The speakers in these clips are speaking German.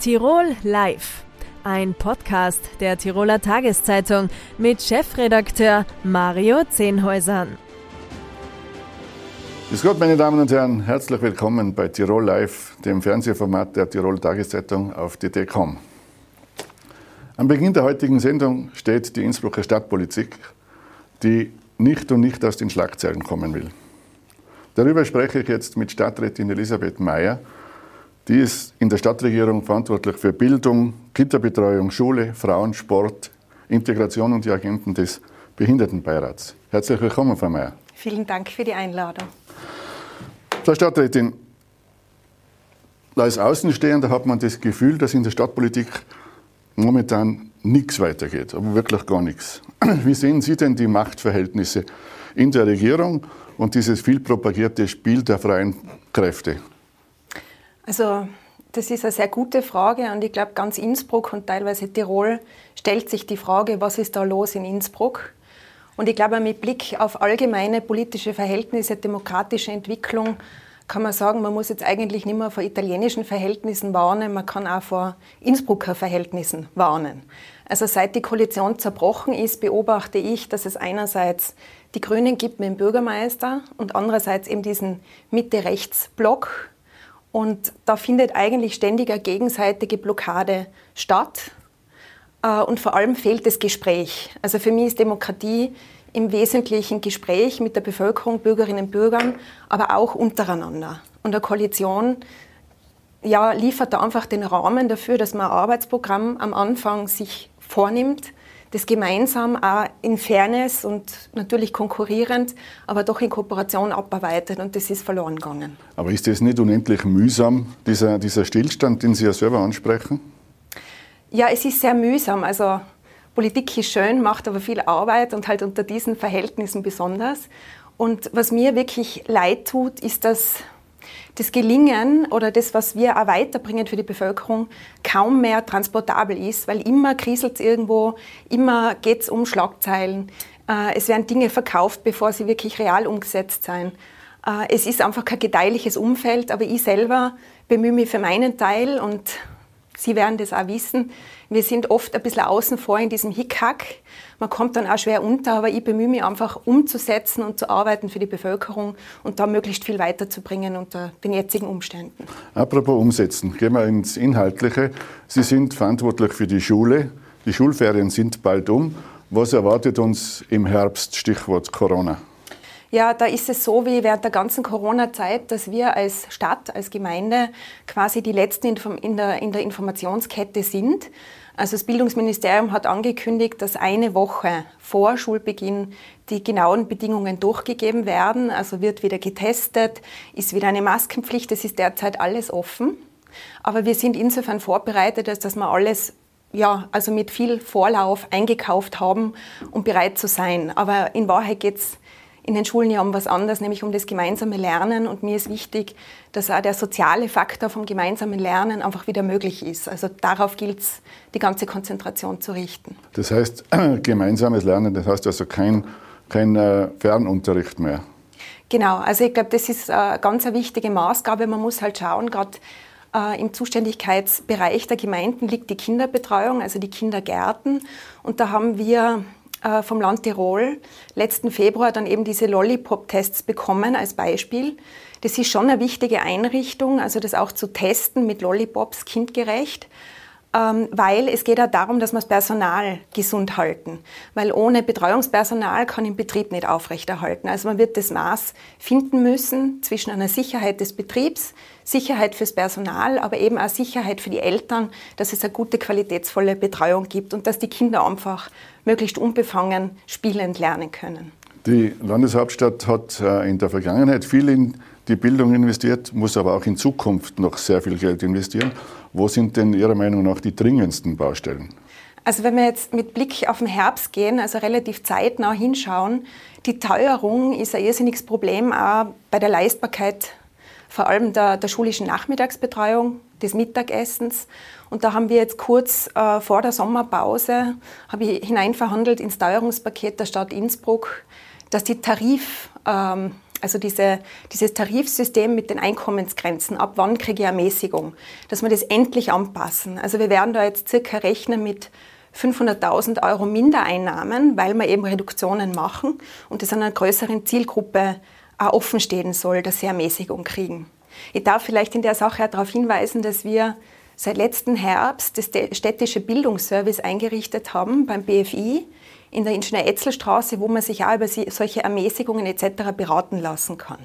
Tirol Live, ein Podcast der Tiroler Tageszeitung mit Chefredakteur Mario Zehnhäusern. Grüß Gott, meine Damen und Herren, herzlich willkommen bei Tirol Live, dem Fernsehformat der Tirol Tageszeitung auf DT.com. Am Beginn der heutigen Sendung steht die Innsbrucker Stadtpolitik, die nicht und nicht aus den Schlagzeilen kommen will. Darüber spreche ich jetzt mit Stadträtin Elisabeth Mayer, die ist in der Stadtregierung verantwortlich für Bildung, Kinderbetreuung, Schule, Frauen, Sport, Integration und die Agenten des Behindertenbeirats. Herzlich willkommen, Frau Mayer. Vielen Dank für die Einladung. Frau Stadträtin, als Außenstehender hat man das Gefühl, dass in der Stadtpolitik momentan nichts weitergeht, aber wirklich gar nichts. Wie sehen Sie denn die Machtverhältnisse in der Regierung und dieses viel propagierte Spiel der freien Kräfte? Also das ist eine sehr gute Frage und ich glaube, ganz Innsbruck und teilweise Tirol stellt sich die Frage, was ist da los in Innsbruck? Und ich glaube, mit Blick auf allgemeine politische Verhältnisse, demokratische Entwicklung, kann man sagen, man muss jetzt eigentlich nicht mehr vor italienischen Verhältnissen warnen, man kann auch vor Innsbrucker Verhältnissen warnen. Also seit die Koalition zerbrochen ist, beobachte ich, dass es einerseits die Grünen gibt mit dem Bürgermeister und andererseits eben diesen Mitte-Rechts-Block, und da findet eigentlich ständig eine gegenseitige Blockade statt. Äh, und vor allem fehlt das Gespräch. Also für mich ist Demokratie im Wesentlichen Gespräch mit der Bevölkerung, Bürgerinnen und Bürgern, aber auch untereinander. Und eine Koalition ja, liefert da einfach den Rahmen dafür, dass man ein Arbeitsprogramm am Anfang sich vornimmt, das gemeinsam auch in Fairness und natürlich konkurrierend, aber doch in Kooperation abarbeitet und das ist verloren gegangen. Aber ist das nicht unendlich mühsam, dieser, dieser Stillstand, den Sie ja selber ansprechen? Ja, es ist sehr mühsam. Also Politik ist schön, macht aber viel Arbeit und halt unter diesen Verhältnissen besonders. Und was mir wirklich leid tut, ist, dass das Gelingen oder das, was wir auch weiterbringen für die Bevölkerung, kaum mehr transportabel ist, weil immer kriselt es irgendwo, immer geht es um Schlagzeilen. Äh, es werden Dinge verkauft, bevor sie wirklich real umgesetzt sind. Äh, es ist einfach kein gedeihliches Umfeld, aber ich selber bemühe mich für meinen Teil und Sie werden das auch wissen. Wir sind oft ein bisschen außen vor in diesem Hickhack. Man kommt dann auch schwer unter, aber ich bemühe mich einfach umzusetzen und zu arbeiten für die Bevölkerung und da möglichst viel weiterzubringen unter den jetzigen Umständen. Apropos umsetzen, gehen wir ins Inhaltliche. Sie sind verantwortlich für die Schule. Die Schulferien sind bald um. Was erwartet uns im Herbst? Stichwort Corona. Ja, da ist es so wie während der ganzen Corona-Zeit, dass wir als Stadt, als Gemeinde quasi die Letzten in der, in der Informationskette sind. Also das Bildungsministerium hat angekündigt, dass eine Woche vor Schulbeginn die genauen Bedingungen durchgegeben werden. Also wird wieder getestet, ist wieder eine Maskenpflicht. Es ist derzeit alles offen. Aber wir sind insofern vorbereitet, dass wir alles ja, also mit viel Vorlauf eingekauft haben, um bereit zu sein. Aber in Wahrheit geht es in den Schulen ja um was anderes, nämlich um das gemeinsame Lernen. Und mir ist wichtig, dass auch der soziale Faktor vom gemeinsamen Lernen einfach wieder möglich ist. Also darauf gilt es, die ganze Konzentration zu richten. Das heißt, gemeinsames Lernen, das heißt also kein, kein äh, Fernunterricht mehr. Genau, also ich glaube, das ist eine ganz eine wichtige Maßgabe. Man muss halt schauen, gerade äh, im Zuständigkeitsbereich der Gemeinden liegt die Kinderbetreuung, also die Kindergärten. Und da haben wir äh, vom Land Tirol letzten Februar dann eben diese Lollipop-Tests bekommen als Beispiel. Das ist schon eine wichtige Einrichtung, also das auch zu testen mit Lollipops kindgerecht. Ähm, weil es geht auch darum, dass wir das Personal gesund halten. Weil ohne Betreuungspersonal kann ein Betrieb nicht aufrechterhalten. Also man wird das Maß finden müssen zwischen einer Sicherheit des Betriebs, Sicherheit fürs Personal, aber eben auch Sicherheit für die Eltern, dass es eine gute, qualitätsvolle Betreuung gibt und dass die Kinder einfach möglichst unbefangen spielend lernen können. Die Landeshauptstadt hat äh, in der Vergangenheit viel in die Bildung investiert, muss aber auch in Zukunft noch sehr viel Geld investieren. Wo sind denn Ihrer Meinung nach die dringendsten Baustellen? Also wenn wir jetzt mit Blick auf den Herbst gehen, also relativ zeitnah hinschauen, die Teuerung ist ein irrsinniges Problem auch bei der Leistbarkeit vor allem der, der schulischen Nachmittagsbetreuung, des Mittagessens. Und da haben wir jetzt kurz äh, vor der Sommerpause habe ich hineinverhandelt ins Steuerungspaket der Stadt Innsbruck, dass die Tarif, ähm, also diese, dieses Tarifsystem mit den Einkommensgrenzen, ab wann kriege ich Ermäßigung, dass wir das endlich anpassen. Also wir werden da jetzt circa rechnen mit 500.000 Euro Mindereinnahmen, weil wir eben Reduktionen machen und das einer größeren Zielgruppe auch offen stehen soll, dass sie Ermäßigung kriegen. Ich darf vielleicht in der Sache auch darauf hinweisen, dass wir seit letzten Herbst das städtische Bildungsservice eingerichtet haben beim BFI in der Ingenieur-Etzel-Straße, wo man sich auch über solche Ermäßigungen etc. beraten lassen kann.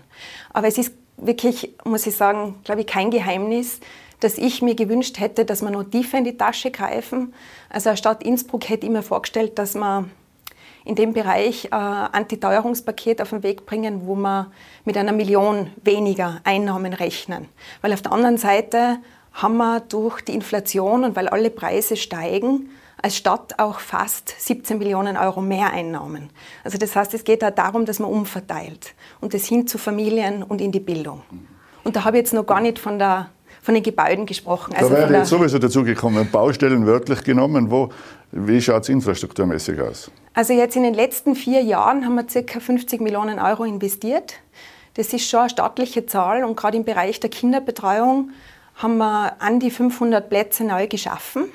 Aber es ist wirklich, muss ich sagen, glaube ich, kein Geheimnis, dass ich mir gewünscht hätte, dass wir noch tiefer in die Tasche greifen. Also eine Stadt Innsbruck hätte ich mir vorgestellt, dass man in dem Bereich äh, Antiteuerungspaket auf den Weg bringen, wo wir mit einer Million weniger Einnahmen rechnen. Weil auf der anderen Seite haben wir durch die Inflation und weil alle Preise steigen, als Stadt auch fast 17 Millionen Euro mehr Einnahmen. Also das heißt, es geht auch darum, dass man umverteilt und das hin zu Familien und in die Bildung. Und da habe ich jetzt noch gar nicht von der von den Gebäuden gesprochen. Also da wäre jetzt sowieso dazu gekommen, Baustellen wörtlich genommen. Wo, wie schaut es infrastrukturmäßig aus? Also jetzt in den letzten vier Jahren haben wir ca. 50 Millionen Euro investiert. Das ist schon eine staatliche Zahl und gerade im Bereich der Kinderbetreuung haben wir an die 500 Plätze neu geschaffen.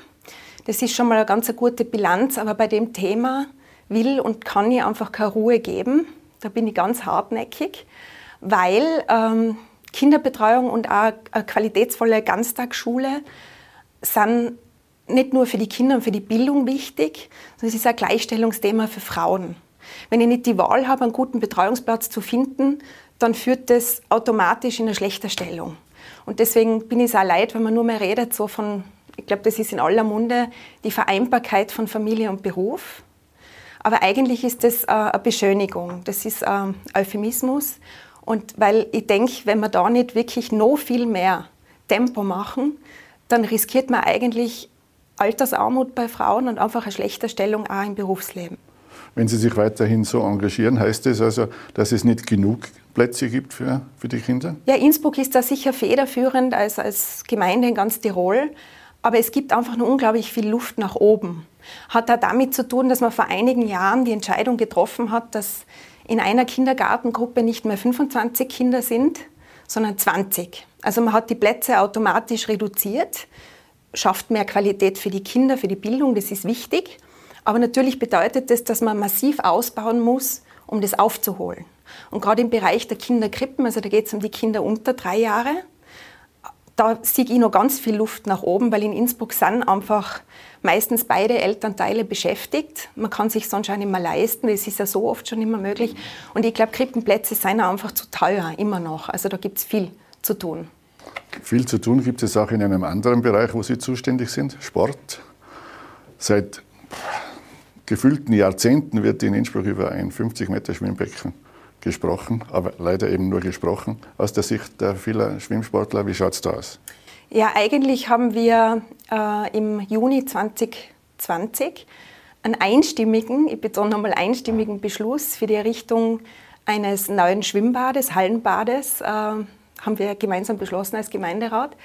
Das ist schon mal eine ganz gute Bilanz, aber bei dem Thema will und kann ich einfach keine Ruhe geben. Da bin ich ganz hartnäckig, weil ähm, Kinderbetreuung und auch eine qualitätsvolle Ganztagsschule sind nicht nur für die Kinder und für die Bildung wichtig, sondern es ist ein Gleichstellungsthema für Frauen. Wenn ich nicht die Wahl habe, einen guten Betreuungsplatz zu finden, dann führt das automatisch in eine schlechte Stellung. Und deswegen bin ich es auch leid, wenn man nur mehr redet, so von, ich glaube, das ist in aller Munde, die Vereinbarkeit von Familie und Beruf. Aber eigentlich ist das äh, eine Beschönigung, das ist ein Euphemismus. Und weil ich denke, wenn wir da nicht wirklich noch viel mehr Tempo machen, dann riskiert man eigentlich Altersarmut bei Frauen und einfach eine schlechte Stellung auch im Berufsleben. Wenn Sie sich weiterhin so engagieren, heißt das also, dass es nicht genug Plätze gibt für, für die Kinder? Ja, Innsbruck ist da sicher federführend als, als Gemeinde in ganz Tirol. Aber es gibt einfach nur unglaublich viel Luft nach oben. Hat auch damit zu tun, dass man vor einigen Jahren die Entscheidung getroffen hat, dass in einer Kindergartengruppe nicht mehr 25 Kinder sind, sondern 20. Also man hat die Plätze automatisch reduziert, schafft mehr Qualität für die Kinder, für die Bildung, das ist wichtig. Aber natürlich bedeutet das, dass man massiv ausbauen muss, um das aufzuholen. Und gerade im Bereich der Kinderkrippen, also da geht es um die Kinder unter drei Jahre, da sehe ich noch ganz viel Luft nach oben, weil in Innsbruck sind einfach meistens beide Elternteile beschäftigt. Man kann sich sonst auch nicht mehr leisten. Das ist ja so oft schon immer möglich. Und ich glaube, Krippenplätze sind einfach zu teuer, immer noch. Also da gibt es viel zu tun. Viel zu tun gibt es auch in einem anderen Bereich, wo Sie zuständig sind, Sport. Seit gefühlten Jahrzehnten wird in Innsbruck über ein 50 Meter Schwimmbecken gesprochen, aber leider eben nur gesprochen. Aus der Sicht der vielen Schwimmsportler, wie schaut es da aus? Ja, eigentlich haben wir äh, im Juni 2020 einen einstimmigen, ich betone nochmal einstimmigen Beschluss für die Errichtung eines neuen Schwimmbades, Hallenbades, äh, haben wir gemeinsam beschlossen als Gemeinderat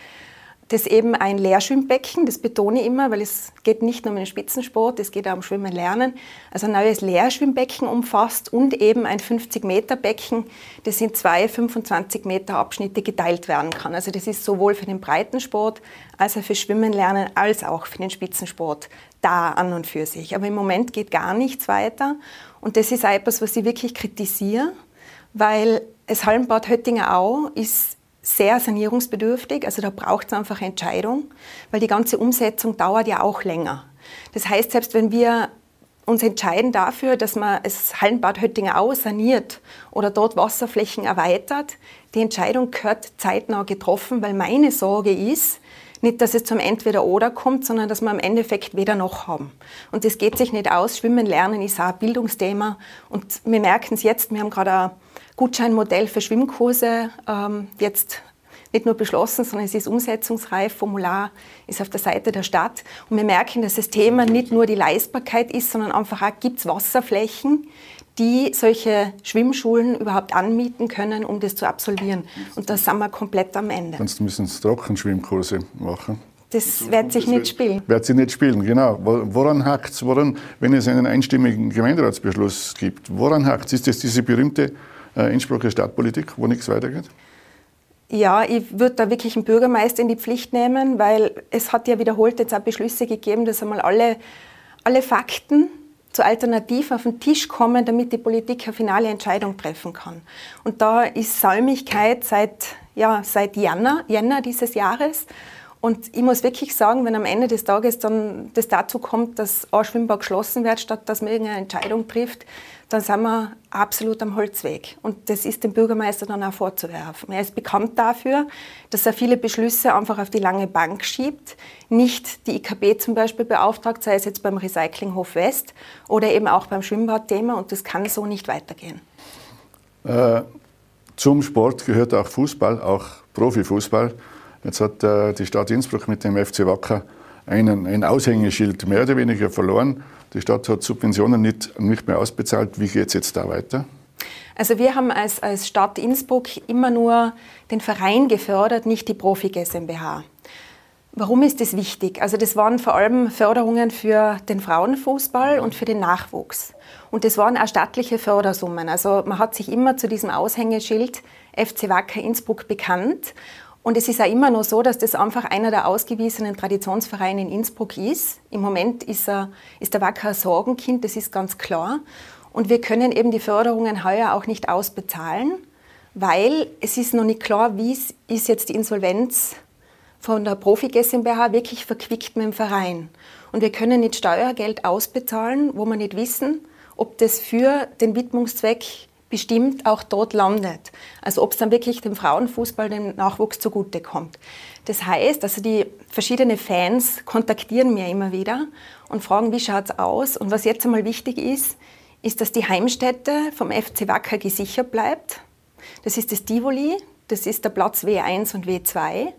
das eben ein Lehrschwimmbecken, das betone ich immer, weil es geht nicht nur um den Spitzensport, es geht auch um Schwimmen lernen. Also ein neues Lehrschwimmbecken umfasst und eben ein 50-Meter-Becken, das in zwei 25-Meter-Abschnitte geteilt werden kann. Also das ist sowohl für den Breitensport als auch für Schwimmen lernen als auch für den Spitzensport da an und für sich. Aber im Moment geht gar nichts weiter und das ist auch etwas, was ich wirklich kritisiere, weil das Hallenbad Höttinger Au ist sehr sanierungsbedürftig. Also da braucht es einfach Entscheidung, weil die ganze Umsetzung dauert ja auch länger. Das heißt, selbst wenn wir uns entscheiden dafür, dass man das Hallenbad Höttinger Au saniert oder dort Wasserflächen erweitert, die Entscheidung gehört zeitnah getroffen, weil meine Sorge ist, nicht, dass es zum Entweder-Oder kommt, sondern dass wir im Endeffekt weder noch haben. Und das geht sich nicht aus. Schwimmen lernen ist auch ein Bildungsthema. Und wir merken es jetzt, wir haben gerade Gutscheinmodell für Schwimmkurse ähm, jetzt nicht nur beschlossen, sondern es ist umsetzungsreif. Formular ist auf der Seite der Stadt. Und wir merken, dass das Thema nicht nur die Leistbarkeit ist, sondern einfach auch gibt es Wasserflächen, die solche Schwimmschulen überhaupt anmieten können, um das zu absolvieren. Und da sind wir komplett am Ende. Sonst müssen Sie Trockenschwimmkurse machen. Das wird sich nicht spielen. Wird sich nicht spielen, genau. Woran hakt es, wenn es einen einstimmigen Gemeinderatsbeschluss gibt? Woran hakt es? Ist das diese berühmte Innsbrucker Stadtpolitik, wo nichts weitergeht? Ja, ich würde da wirklich einen Bürgermeister in die Pflicht nehmen, weil es hat ja wiederholt jetzt auch Beschlüsse gegeben, dass einmal alle, alle Fakten zu Alternativen auf den Tisch kommen, damit die Politik eine finale Entscheidung treffen kann. Und da ist Säumigkeit seit, ja, seit Jänner, Jänner dieses Jahres. Und ich muss wirklich sagen, wenn am Ende des Tages dann das dazu kommt, dass ein Schwimmbad geschlossen wird, statt dass man irgendeine Entscheidung trifft, dann sind wir absolut am Holzweg. Und das ist dem Bürgermeister dann auch vorzuwerfen. Er ist bekannt dafür, dass er viele Beschlüsse einfach auf die lange Bank schiebt, nicht die IKB zum Beispiel beauftragt, sei es jetzt beim Recyclinghof West oder eben auch beim Schwimmbadthema. Und das kann so nicht weitergehen. Äh, zum Sport gehört auch Fußball, auch Profifußball. Jetzt hat äh, die Stadt Innsbruck mit dem FC Wacker einen, ein Aushängeschild mehr oder weniger verloren. Die Stadt hat Subventionen nicht, nicht mehr ausbezahlt. Wie geht es jetzt da weiter? Also wir haben als, als Stadt Innsbruck immer nur den Verein gefördert, nicht die Profi GmbH. Warum ist das wichtig? Also das waren vor allem Förderungen für den Frauenfußball und für den Nachwuchs. Und das waren auch staatliche Fördersummen. Also man hat sich immer zu diesem Aushängeschild FC Wacker Innsbruck bekannt. Und es ist auch immer noch so, dass das einfach einer der ausgewiesenen Traditionsvereine in Innsbruck ist. Im Moment ist, er, ist der Wacker ein Sorgenkind, das ist ganz klar. Und wir können eben die Förderungen heuer auch nicht ausbezahlen, weil es ist noch nicht klar, wie ist jetzt die Insolvenz von der Profi GmbH wirklich verquickt mit dem Verein. Und wir können nicht Steuergeld ausbezahlen, wo wir nicht wissen, ob das für den Widmungszweck bestimmt auch dort landet. Also ob es dann wirklich dem Frauenfußball, dem Nachwuchs zugutekommt. Das heißt, also die verschiedenen Fans kontaktieren mir immer wieder und fragen, wie schaut es aus? Und was jetzt einmal wichtig ist, ist, dass die Heimstätte vom FC Wacker gesichert bleibt. Das ist das Tivoli, das ist der Platz W1 und W2.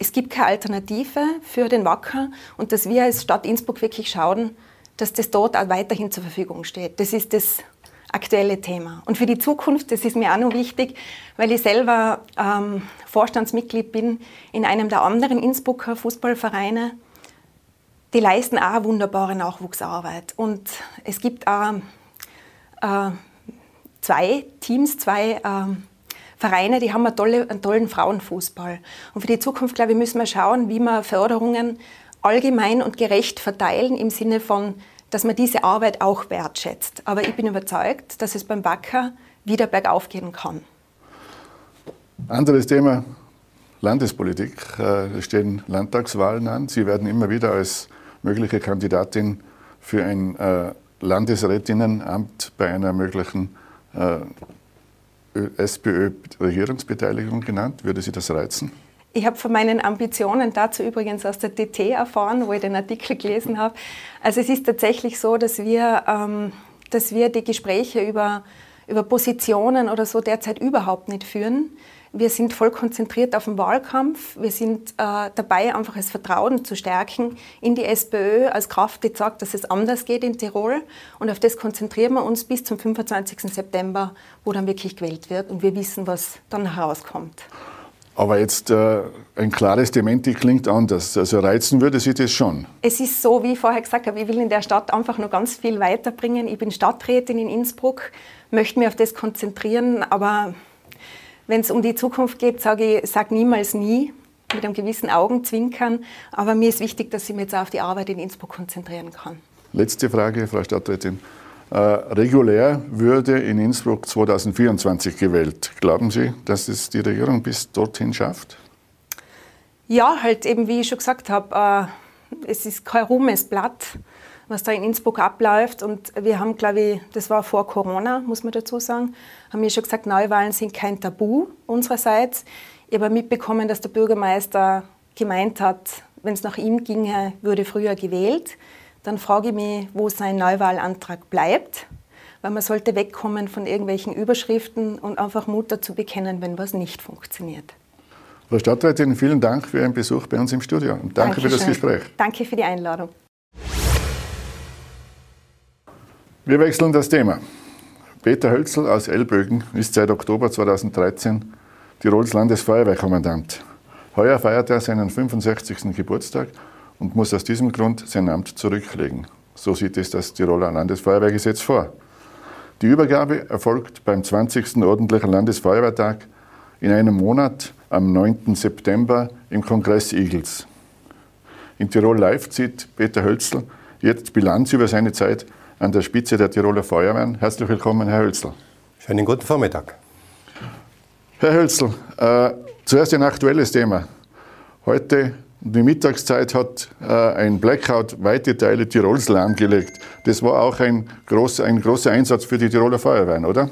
Es gibt keine Alternative für den Wacker und dass wir als Stadt Innsbruck wirklich schauen, dass das dort auch weiterhin zur Verfügung steht. Das ist das aktuelle Thema. Und für die Zukunft, das ist mir auch noch wichtig, weil ich selber ähm, Vorstandsmitglied bin in einem der anderen Innsbrucker Fußballvereine. Die leisten auch wunderbare Nachwuchsarbeit. Und es gibt auch äh, zwei Teams, zwei äh, Vereine, die haben einen, tolle, einen tollen Frauenfußball. Und für die Zukunft, glaube ich, müssen wir schauen, wie wir Förderungen allgemein und gerecht verteilen im Sinne von dass man diese Arbeit auch wertschätzt. Aber ich bin überzeugt, dass es beim Backer wieder bergauf gehen kann. Anderes Thema, Landespolitik. Äh, es stehen Landtagswahlen an. Sie werden immer wieder als mögliche Kandidatin für ein äh, Landesrätinnenamt bei einer möglichen äh, SPÖ-Regierungsbeteiligung genannt. Würde Sie das reizen? Ich habe von meinen Ambitionen dazu übrigens aus der TT erfahren, wo ich den Artikel gelesen habe. Also es ist tatsächlich so, dass wir, ähm, dass wir die Gespräche über, über Positionen oder so derzeit überhaupt nicht führen. Wir sind voll konzentriert auf den Wahlkampf. Wir sind äh, dabei, einfach das Vertrauen zu stärken in die SPÖ als Kraft, die sagt, dass es anders geht in Tirol. Und auf das konzentrieren wir uns bis zum 25. September, wo dann wirklich gewählt wird und wir wissen, was dann herauskommt. Aber jetzt äh, ein klares Dementi klingt anders. Also reizen würde Sie das schon? Es ist so, wie ich vorher gesagt habe, ich will in der Stadt einfach noch ganz viel weiterbringen. Ich bin Stadträtin in Innsbruck, möchte mich auf das konzentrieren. Aber wenn es um die Zukunft geht, sage ich sag niemals nie, mit einem gewissen Augenzwinkern. Aber mir ist wichtig, dass ich mich jetzt auf die Arbeit in Innsbruck konzentrieren kann. Letzte Frage, Frau Stadträtin. Äh, regulär würde in Innsbruck 2024 gewählt. Glauben Sie, dass es die Regierung bis dorthin schafft? Ja, halt eben, wie ich schon gesagt habe, äh, es ist kein Ruhmesblatt, was da in Innsbruck abläuft. Und wir haben, glaube ich, das war vor Corona, muss man dazu sagen, haben wir schon gesagt, Neuwahlen sind kein Tabu unsererseits. Ich habe mitbekommen, dass der Bürgermeister gemeint hat, wenn es nach ihm ginge, würde früher gewählt dann frage ich mich, wo sein Neuwahlantrag bleibt, weil man sollte wegkommen von irgendwelchen Überschriften und einfach Mut dazu bekennen, wenn was nicht funktioniert. Frau Stadträtin, vielen Dank für Ihren Besuch bei uns im Studio und danke Dankeschön. für das Gespräch. Danke für die Einladung. Wir wechseln das Thema. Peter Hölzel aus Elbögen ist seit Oktober 2013 Tirols Landesfeuerwehrkommandant. Heuer feiert er seinen 65. Geburtstag und muss aus diesem Grund sein Amt zurücklegen. So sieht es das Tiroler Landesfeuerwehrgesetz vor. Die Übergabe erfolgt beim 20. ordentlichen Landesfeuerwehrtag in einem Monat am 9. September im Kongress Igels. In Tirol Live zieht Peter Hölzl jetzt Bilanz über seine Zeit an der Spitze der Tiroler Feuerwehren. Herzlich willkommen, Herr Hölzl. Schönen guten Vormittag. Herr Hölzl, äh, zuerst ein aktuelles Thema. Heute die Mittagszeit hat äh, ein Blackout weite Teile Tirols lahmgelegt. Das war auch ein großer, ein großer Einsatz für die Tiroler Feuerwehren, oder?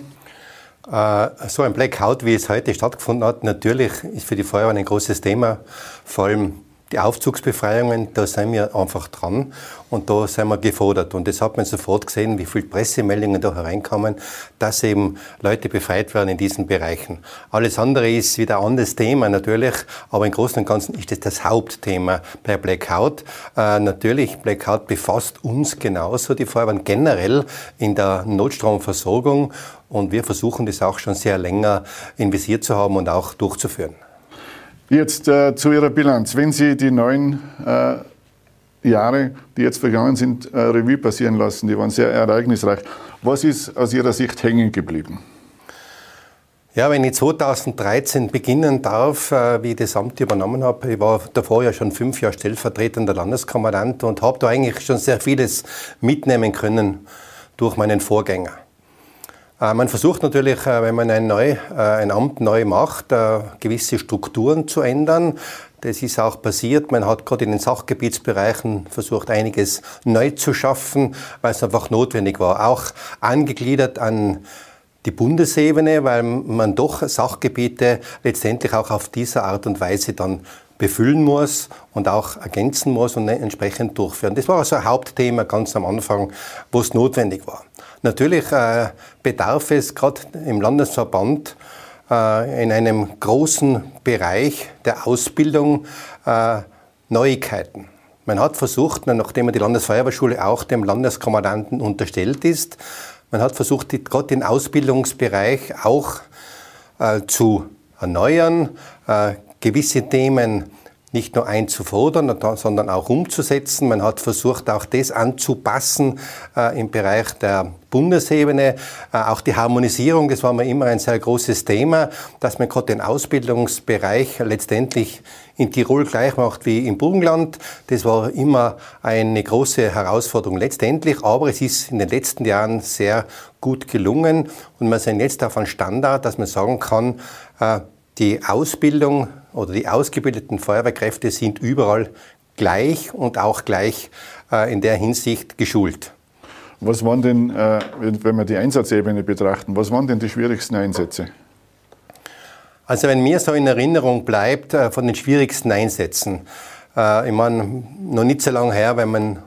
Äh, so ein Blackout, wie es heute stattgefunden hat, natürlich ist für die Feuerwehren ein großes Thema. Vor allem die Aufzugsbefreiungen, da sind wir einfach dran und da sind wir gefordert. Und das hat man sofort gesehen, wie viele Pressemeldungen da hereinkommen, dass eben Leute befreit werden in diesen Bereichen. Alles andere ist wieder ein anderes Thema natürlich, aber im Großen und Ganzen ist das das Hauptthema bei Blackout. Äh, natürlich, Blackout befasst uns genauso, die Feuerwehren generell in der Notstromversorgung und wir versuchen das auch schon sehr länger investiert zu haben und auch durchzuführen. Jetzt äh, zu Ihrer Bilanz. Wenn Sie die neun äh, Jahre, die jetzt vergangen sind, äh, Revue passieren lassen, die waren sehr ereignisreich. Was ist aus Ihrer Sicht hängen geblieben? Ja, wenn ich 2013 beginnen darf, äh, wie ich das Amt übernommen habe, ich war davor ja schon fünf Jahre stellvertretender Landeskommandant und habe da eigentlich schon sehr vieles mitnehmen können durch meinen Vorgänger. Äh, man versucht natürlich, äh, wenn man ein, neu, äh, ein Amt neu macht, gewisse Strukturen zu ändern. Das ist auch passiert. Man hat gerade in den Sachgebietsbereichen versucht, einiges neu zu schaffen, weil es einfach notwendig war. Auch angegliedert an die Bundesebene, weil man doch Sachgebiete letztendlich auch auf diese Art und Weise dann befüllen muss und auch ergänzen muss und entsprechend durchführen. Das war also ein Hauptthema ganz am Anfang, wo es notwendig war. Natürlich äh, bedarf es gerade im Landesverband äh, in einem großen Bereich der Ausbildung äh, Neuigkeiten. Man hat versucht, nachdem die Landesfeuerwehrschule auch dem Landeskommandanten unterstellt ist, man hat versucht, gerade den Ausbildungsbereich auch äh, zu erneuern, äh, gewisse Themen nicht nur einzufordern, sondern auch umzusetzen. Man hat versucht, auch das anzupassen äh, im Bereich der Bundesebene. Äh, auch die Harmonisierung, das war mir immer ein sehr großes Thema, dass man gerade den Ausbildungsbereich letztendlich in Tirol gleich macht wie im Burgenland. Das war immer eine große Herausforderung letztendlich, aber es ist in den letzten Jahren sehr gut gelungen und wir sind jetzt auf einem Standard, dass man sagen kann, äh, die Ausbildung oder die ausgebildeten Feuerwehrkräfte sind überall gleich und auch gleich äh, in der Hinsicht geschult. Was waren denn, äh, wenn wir die Einsatzebene betrachten, was waren denn die schwierigsten Einsätze? Also wenn mir so in Erinnerung bleibt äh, von den schwierigsten Einsätzen, ich meine, noch nicht so lange her, wenn man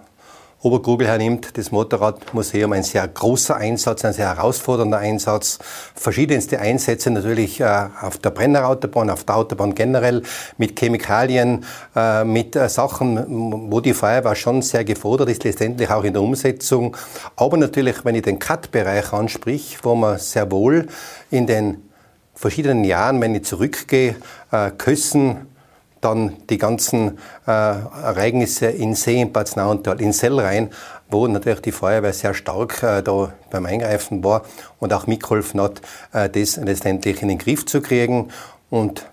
Obergrubel hernimmt, das Motorradmuseum, ein sehr großer Einsatz, ein sehr herausfordernder Einsatz. Verschiedenste Einsätze natürlich äh, auf der Brennerautobahn, auf der Autobahn generell, mit Chemikalien, äh, mit äh, Sachen, wo die Feuerwehr schon sehr gefordert ist, letztendlich auch in der Umsetzung. Aber natürlich, wenn ich den Cut-Bereich ansprich, wo man sehr wohl in den verschiedenen Jahren, wenn ich zurückgehe, Kössen, dann die ganzen äh, Ereignisse in See, in Bad Nauental, in Sellrhein, wo natürlich die Feuerwehr sehr stark äh, da beim Eingreifen war und auch mitgeholfen hat, äh, das letztendlich in den Griff zu kriegen. Und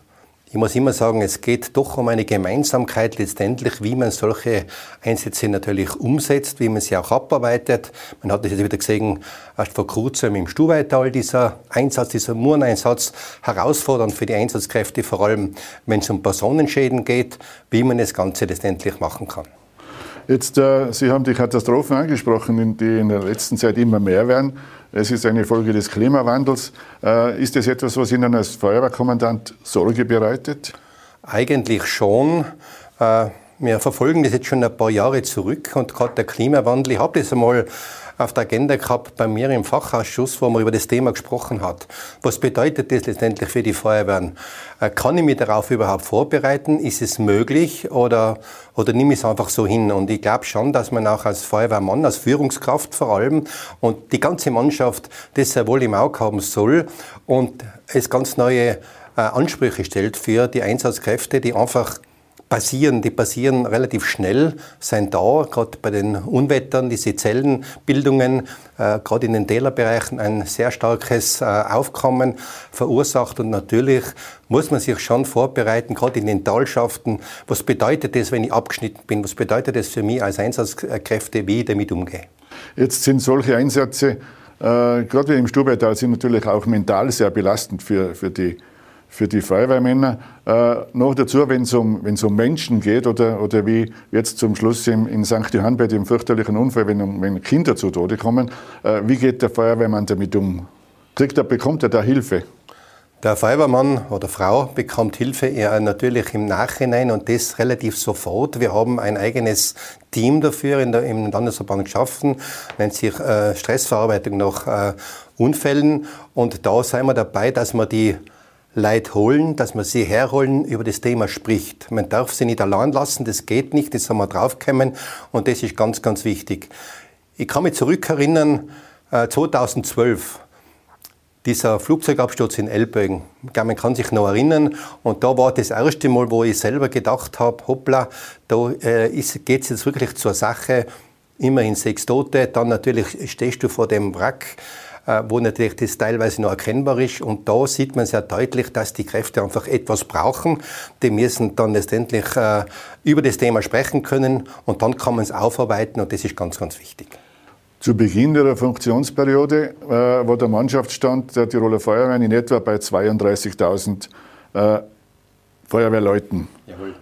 ich muss immer sagen, es geht doch um eine Gemeinsamkeit letztendlich, wie man solche Einsätze natürlich umsetzt, wie man sie auch abarbeitet. Man hat das jetzt wieder gesehen, erst vor kurzem im Stuweital, dieser Einsatz, dieser Mureneinsatz, herausfordernd für die Einsatzkräfte, vor allem wenn es um Personenschäden geht, wie man das Ganze letztendlich machen kann. Jetzt, äh, Sie haben die Katastrophen angesprochen, die in der letzten Zeit immer mehr werden. Es ist eine Folge des Klimawandels. Äh, ist das etwas, was Ihnen als Feuerwehrkommandant Sorge bereitet? Eigentlich schon. Äh, wir verfolgen das jetzt schon ein paar Jahre zurück und gerade der Klimawandel, ich habe das einmal auf der Agenda gehabt bei mir im Fachausschuss, wo man über das Thema gesprochen hat. Was bedeutet das letztendlich für die Feuerwehren? Äh, kann ich mich darauf überhaupt vorbereiten? Ist es möglich oder, oder nehme ich es einfach so hin? Und ich glaube schon, dass man auch als Feuerwehrmann, als Führungskraft vor allem und die ganze Mannschaft das sehr wohl im Auge haben soll und es ganz neue äh, Ansprüche stellt für die Einsatzkräfte, die einfach passieren, die passieren relativ schnell, sind da, gerade bei den Unwettern, diese Zellenbildungen, äh, gerade in den Tälerbereichen ein sehr starkes äh, Aufkommen verursacht und natürlich muss man sich schon vorbereiten, gerade in den Talschaften. Was bedeutet das, wenn ich abgeschnitten bin? Was bedeutet das für mich als Einsatzkräfte, wie ich damit umgehe? Jetzt sind solche Einsätze, äh, gerade wie im Stubaital, sind natürlich auch mental sehr belastend für, für die für die Feuerwehrmänner. Äh, noch dazu, wenn es um, um Menschen geht oder, oder wie jetzt zum Schluss im, in St. Johann bei dem fürchterlichen Unfall, wenn, wenn Kinder zu Tode kommen, äh, wie geht der Feuerwehrmann damit um? Kriegt er, bekommt er da Hilfe? Der Feuerwehrmann oder Frau bekommt Hilfe eher natürlich im Nachhinein und das relativ sofort. Wir haben ein eigenes Team dafür in der, im Landesverband geschaffen, nennt sich äh, Stressverarbeitung nach äh, Unfällen. Und da sind wir dabei, dass wir die Leute holen, dass man sie herholen, über das Thema spricht. Man darf sie nicht allein lassen, das geht nicht, das haben wir draufgekommen und das ist ganz, ganz wichtig. Ich kann mich zurückerinnern, 2012, äh, dieser Flugzeugabsturz in Elbögen. Man kann sich noch erinnern. Und da war das erste Mal, wo ich selber gedacht habe, hoppla, da äh, geht es jetzt wirklich zur Sache. Immerhin sechs Tote. Dann natürlich stehst du vor dem Wrack. Äh, wo natürlich das teilweise noch erkennbar ist. Und da sieht man sehr deutlich, dass die Kräfte einfach etwas brauchen. Die müssen dann letztendlich äh, über das Thema sprechen können und dann kann man es aufarbeiten und das ist ganz, ganz wichtig. Zu Beginn ihrer Funktionsperiode äh, war der Mannschaftsstand der Tiroler Feuerwehren in etwa bei 32.000 äh, Feuerwehrleuten. Jawohl.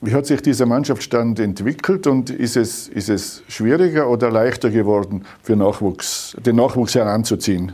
Wie hat sich dieser Mannschaftsstand entwickelt und ist es, ist es schwieriger oder leichter geworden, für Nachwuchs, den Nachwuchs heranzuziehen?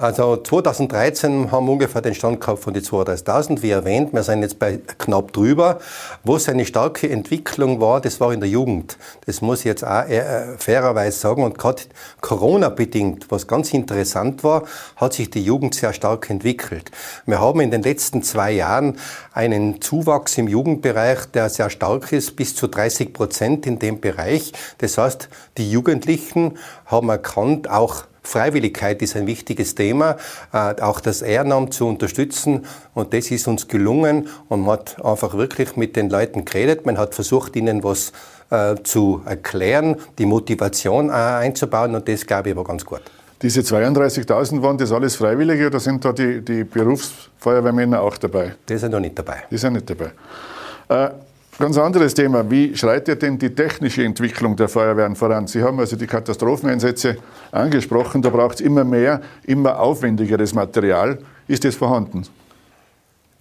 Also 2013 haben wir ungefähr den Stand gehabt von die 32.000, wie erwähnt. Wir sind jetzt bei knapp drüber. Wo es eine starke Entwicklung war, das war in der Jugend. Das muss ich jetzt auch äh, fairerweise sagen. Und gerade Corona-bedingt, was ganz interessant war, hat sich die Jugend sehr stark entwickelt. Wir haben in den letzten zwei Jahren einen Zuwachs im Jugendbereich, der sehr stark ist, bis zu 30 Prozent in dem Bereich. Das heißt, die Jugendlichen haben erkannt, auch Freiwilligkeit ist ein wichtiges Thema, äh, auch das Ehrenamt zu unterstützen. Und das ist uns gelungen. Und man hat einfach wirklich mit den Leuten geredet. Man hat versucht, ihnen was äh, zu erklären, die Motivation äh, einzubauen. Und das, glaube ich, war ganz gut. Diese 32.000 waren das alles Freiwillige oder sind da die, die Berufsfeuerwehrmänner auch dabei? Die sind noch nicht dabei. Die sind nicht dabei. Äh, Ganz anderes Thema. Wie schreitet denn die technische Entwicklung der Feuerwehren voran? Sie haben also die Katastropheneinsätze angesprochen. Da braucht es immer mehr, immer aufwendigeres Material. Ist das vorhanden?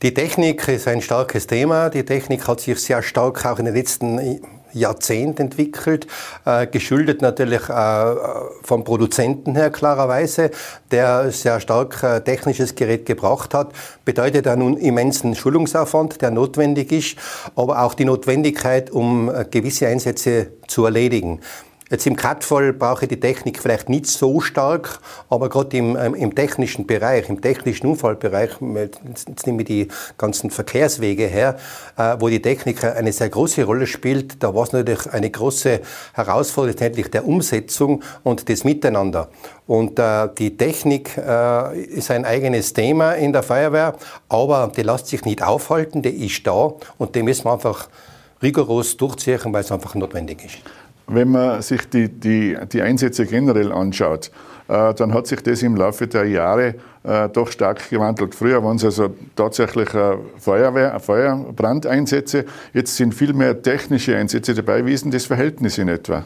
Die Technik ist ein starkes Thema. Die Technik hat sich sehr stark auch in den letzten Jahrzehnt entwickelt, äh, geschuldet natürlich äh, vom Produzenten her klarerweise, der sehr stark äh, technisches Gerät gebracht hat, bedeutet einen immensen Schulungsaufwand, der notwendig ist, aber auch die Notwendigkeit, um äh, gewisse Einsätze zu erledigen. Jetzt im Cut-Fall brauche ich die Technik vielleicht nicht so stark, aber gerade im, ähm, im technischen Bereich, im technischen Unfallbereich, jetzt nehme ich die ganzen Verkehrswege her, äh, wo die Technik eine sehr große Rolle spielt, da war es natürlich eine große Herausforderung letztendlich der Umsetzung und des Miteinander. Und äh, die Technik äh, ist ein eigenes Thema in der Feuerwehr, aber die lässt sich nicht aufhalten, die ist da und die müssen wir einfach rigoros durchziehen, weil es einfach notwendig ist. Wenn man sich die, die, die Einsätze generell anschaut, äh, dann hat sich das im Laufe der Jahre äh, doch stark gewandelt. Früher waren es also tatsächlich äh, Feuerwehr, Feuerbrandeinsätze. Jetzt sind viel mehr technische Einsätze dabei. Wie ist denn das Verhältnis in etwa?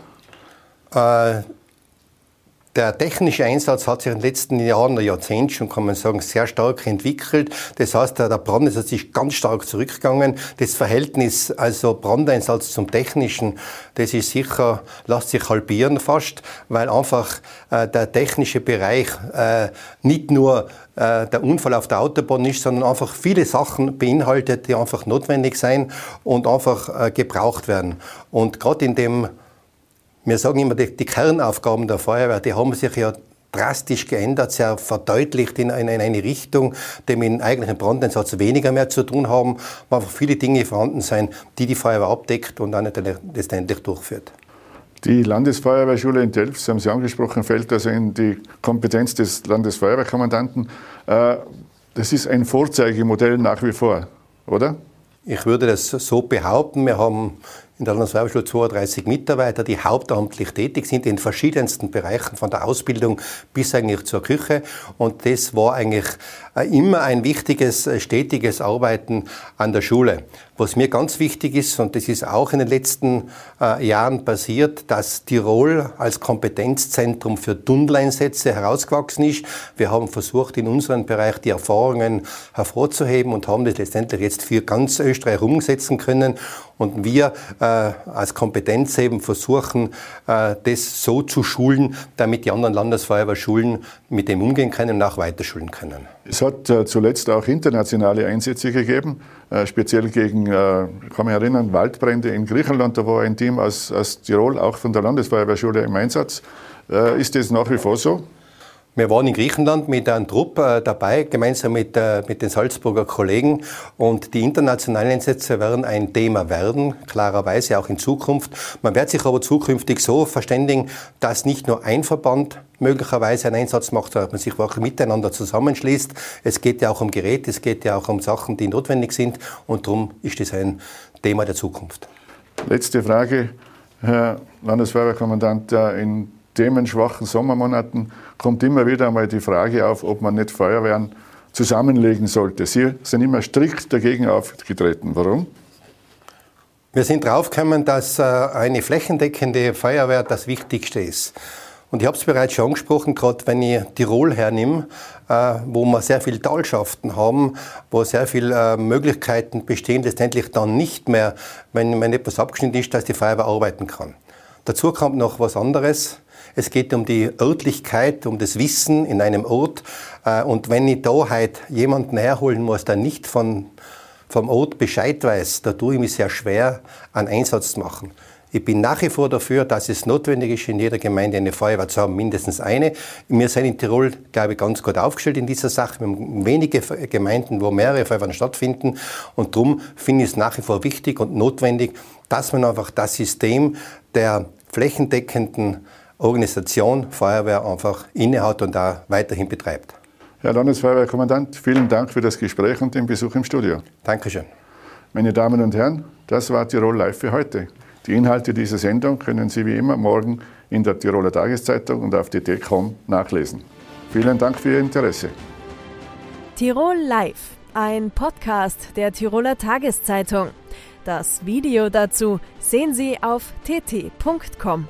Der technische Einsatz hat sich in den letzten Jahren, ein Jahrzehnt schon, kann man sagen, sehr stark entwickelt. Das heißt, der Brand ist sich ganz stark zurückgegangen. Das Verhältnis, also Brandeinsatz zum technischen, das ist sicher, lässt sich halbieren fast, weil einfach äh, der technische Bereich äh, nicht nur äh, der Unfall auf der Autobahn ist, sondern einfach viele Sachen beinhaltet, die einfach notwendig sein und einfach äh, gebraucht werden. Und gerade in dem wir sagen immer, die, die Kernaufgaben der Feuerwehr, die haben sich ja drastisch geändert, sehr verdeutlicht in eine, in eine Richtung, die mit dem eigentlichen Brandeinsatz weniger mehr zu tun haben, wo einfach viele Dinge vorhanden sind, die die Feuerwehr abdeckt und dann letztendlich durchführt. Die Landesfeuerwehrschule in Delft, Sie haben sie angesprochen, fällt also in die Kompetenz des Landesfeuerwehrkommandanten. Äh, das ist ein Vorzeigemodell nach wie vor, oder? Ich würde das so behaupten. Wir haben in der Landesfeuerwehrschule 32 Mitarbeiter, die hauptamtlich tätig sind in verschiedensten Bereichen, von der Ausbildung bis eigentlich zur Küche. Und das war eigentlich immer ein wichtiges, äh, stetiges Arbeiten an der Schule. Was mir ganz wichtig ist, und das ist auch in den letzten äh, Jahren passiert, dass Tirol als Kompetenzzentrum für Tunneleinsätze herausgewachsen ist. Wir haben versucht, in unserem Bereich die Erfahrungen hervorzuheben und haben das letztendlich jetzt für ganz Österreich umsetzen können. Und wir äh, als Kompetenz eben versuchen, äh, das so zu schulen, damit die anderen Landesfeuerwehrschulen mit dem umgehen können und auch weiterschulen können. Es hat äh, zuletzt auch internationale Einsätze gegeben, äh, speziell gegen, äh, kann mich erinnern, Waldbrände in Griechenland. Da war ein Team aus, aus Tirol, auch von der Landesfeuerwehrschule im Einsatz. Ist das nach wie vor so? Wir waren in Griechenland mit einem Trupp äh, dabei, gemeinsam mit, äh, mit den Salzburger Kollegen. Und die internationalen Einsätze werden ein Thema werden, klarerweise auch in Zukunft. Man wird sich aber zukünftig so verständigen, dass nicht nur ein Verband möglicherweise einen Einsatz macht, sondern man sich wirklich miteinander zusammenschließt. Es geht ja auch um Geräte, es geht ja auch um Sachen, die notwendig sind. Und darum ist das ein Thema der Zukunft. Letzte Frage, Herr Landesfeuerwehrkommandant. In themenschwachen Sommermonaten kommt immer wieder einmal die Frage auf, ob man nicht Feuerwehren zusammenlegen sollte. Sie sind immer strikt dagegen aufgetreten. Warum? Wir sind draufgekommen, dass äh, eine flächendeckende Feuerwehr das Wichtigste ist. Und ich habe es bereits schon angesprochen, gerade wenn ich Tirol hernehme, äh, wo wir sehr viele Talschaften haben, wo sehr viele äh, Möglichkeiten bestehen, letztendlich dann nicht mehr, wenn, wenn etwas abgeschnitten ist, dass die Feuerwehr arbeiten kann. Dazu kommt noch was anderes. Es geht um die Örtlichkeit, um das Wissen in einem Ort. Äh, und wenn ich da halt jemanden herholen muss, der nicht von, vom Ort Bescheid weiß, da tue ich mich sehr schwer, einen Einsatz zu machen. Ich bin nach wie vor dafür, dass es notwendig ist, in jeder Gemeinde eine Feuerwehr zu haben, mindestens eine. Wir sind in Tirol, glaube ich, ganz gut aufgestellt in dieser Sache. Wir haben wenige Gemeinden, wo mehrere Feuerwehren stattfinden. Und darum finde ich es nach wie vor wichtig und notwendig, dass man einfach das System der flächendeckenden Organisation Feuerwehr einfach innehat und da weiterhin betreibt. Herr Landesfeuerwehrkommandant, vielen Dank für das Gespräch und den Besuch im Studio. Dankeschön. Meine Damen und Herren, das war Tirol Live für heute. Die Inhalte dieser Sendung können Sie wie immer morgen in der Tiroler Tageszeitung und auf dt.com nachlesen. Vielen Dank für Ihr Interesse. Tirol Live, ein Podcast der Tiroler Tageszeitung. Das Video dazu sehen Sie auf tt.com.